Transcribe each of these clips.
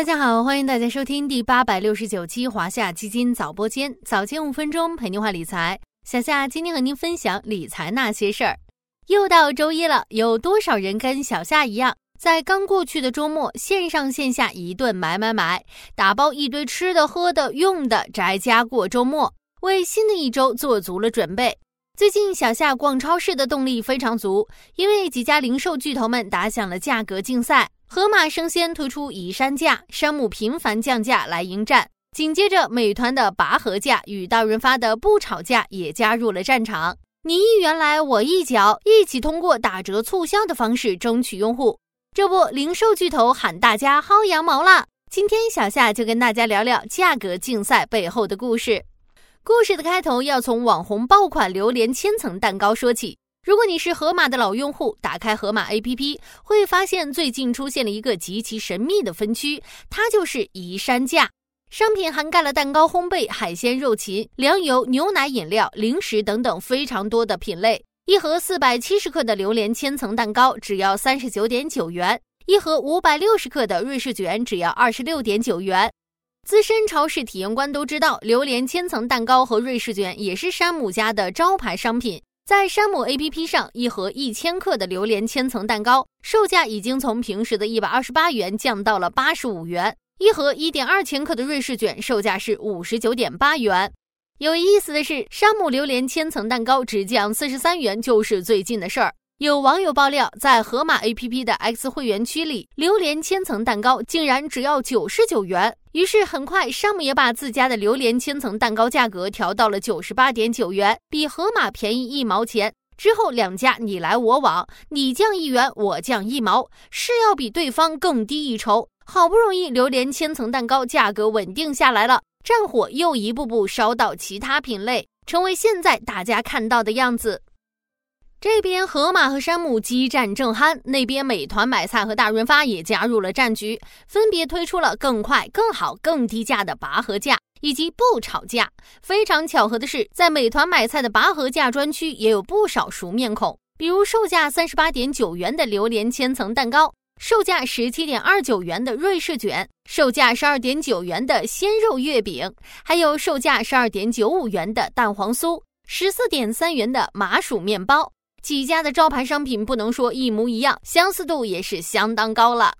大家好，欢迎大家收听第八百六十九期华夏基金早播间，早间五分钟陪您话理财。小夏今天和您分享理财那些事儿。又到周一了，有多少人跟小夏一样，在刚过去的周末线上线下一顿买买买，打包一堆吃的、喝的、用的，宅家过周末，为新的一周做足了准备。最近小夏逛超市的动力非常足，因为几家零售巨头们打响了价格竞赛。盒马生鲜推出宜山价，山姆频繁降价来迎战。紧接着，美团的拔河价与大润发的不吵架也加入了战场。你一元来，我一脚，一起通过打折促销的方式争取用户。这不，零售巨头喊大家薅羊毛了。今天小夏就跟大家聊聊价格竞赛背后的故事。故事的开头要从网红爆款榴莲千层蛋糕说起。如果你是盒马的老用户，打开盒马 APP 会发现最近出现了一个极其神秘的分区，它就是宜山价。商品涵盖了蛋糕、烘焙、海鲜、肉禽、粮油、牛奶、饮料、零食等等非常多的品类。一盒四百七十克的榴莲千层蛋糕只要三十九点九元，一盒五百六十克的瑞士卷只要二十六点九元。资深超市体验官都知道，榴莲千层蛋糕和瑞士卷也是山姆家的招牌商品。在山姆 APP 上，一盒一千克的榴莲千层蛋糕售价已经从平时的一百二十八元降到了八十五元；一盒一点二千克的瑞士卷售价是五十九点八元。有意思的是，山姆榴莲千层蛋糕只降四十三元就是最近的事儿。有网友爆料，在盒马 APP 的 X 会员区里，榴莲千层蛋糕竟然只要九十九元。于是很快，山姆也把自家的榴莲千层蛋糕价格调到了九十八点九元，比盒马便宜一毛钱。之后两家你来我往，你降一元，我降一毛，是要比对方更低一筹。好不容易榴莲千层蛋糕价格稳定下来了，战火又一步步烧到其他品类，成为现在大家看到的样子。这边盒马和山姆激战正酣，那边美团买菜和大润发也加入了战局，分别推出了更快、更好、更低价的拔河价以及不吵架。非常巧合的是，在美团买菜的拔河价专区也有不少熟面孔，比如售价三十八点九元的榴莲千层蛋糕，售价十七点二九元的瑞士卷，售价十二点九元的鲜肉月饼，还有售价十二点九五元的蛋黄酥，十四点三元的麻薯面包。几家的招牌商品不能说一模一样，相似度也是相当高了。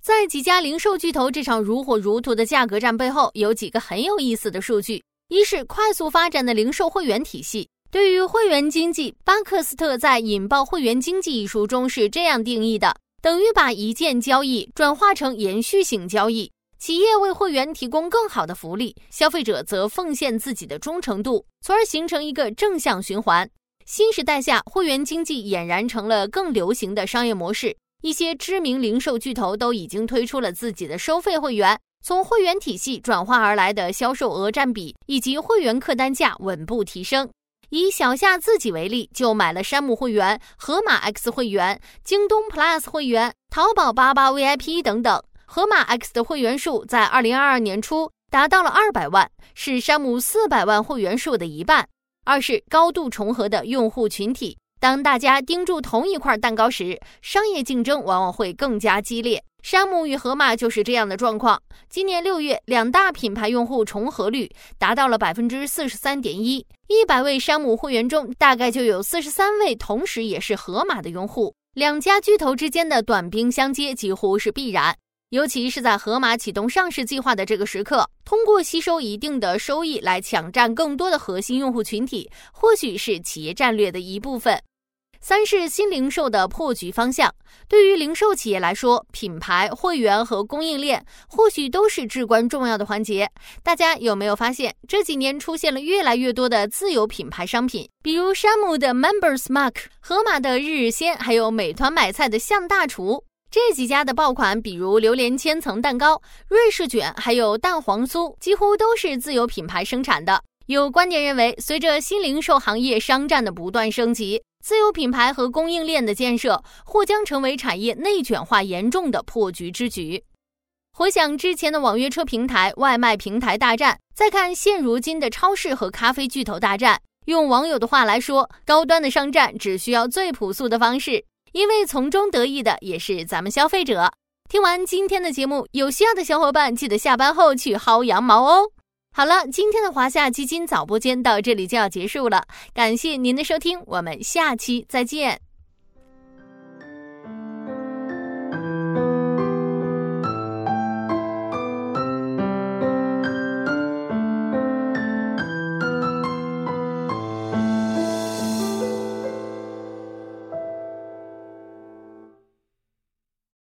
在几家零售巨头这场如火如荼的价格战背后，有几个很有意思的数据：一是快速发展的零售会员体系。对于会员经济，巴克斯特在《引爆会员经济》一书中是这样定义的：等于把一件交易转化成延续性交易。企业为会员提供更好的福利，消费者则奉献自己的忠诚度，从而形成一个正向循环。新时代下，会员经济俨然成了更流行的商业模式。一些知名零售巨头都已经推出了自己的收费会员，从会员体系转化而来的销售额占比以及会员客单价稳步提升。以小夏自己为例，就买了山姆会员、盒马 X 会员、京东 Plus 会员、淘宝八八 VIP 等等。盒马 X 的会员数在二零二二年初达到了二百万，是山姆四百万会员数的一半。二是高度重合的用户群体，当大家盯住同一块蛋糕时，商业竞争往往会更加激烈。山姆与盒马就是这样的状况。今年六月，两大品牌用户重合率达到了百分之四十三点一，一百位山姆会员中，大概就有四十三位同时也是盒马的用户。两家巨头之间的短兵相接几乎是必然。尤其是在盒马启动上市计划的这个时刻，通过吸收一定的收益来抢占更多的核心用户群体，或许是企业战略的一部分。三是新零售的破局方向。对于零售企业来说，品牌、会员和供应链或许都是至关重要的环节。大家有没有发现，这几年出现了越来越多的自有品牌商品，比如山姆的 Members Mark、盒马的日日鲜，还有美团买菜的向大厨。这几家的爆款，比如榴莲千层蛋糕、瑞士卷，还有蛋黄酥，几乎都是自有品牌生产的。有观点认为，随着新零售行业商战的不断升级，自有品牌和供应链的建设或将成为产业内卷化严重的破局之举。回想之前的网约车平台、外卖平台大战，再看现如今的超市和咖啡巨头大战，用网友的话来说，高端的商战只需要最朴素的方式。因为从中得益的也是咱们消费者。听完今天的节目，有需要的小伙伴记得下班后去薅羊毛哦。好了，今天的华夏基金早播间到这里就要结束了，感谢您的收听，我们下期再见。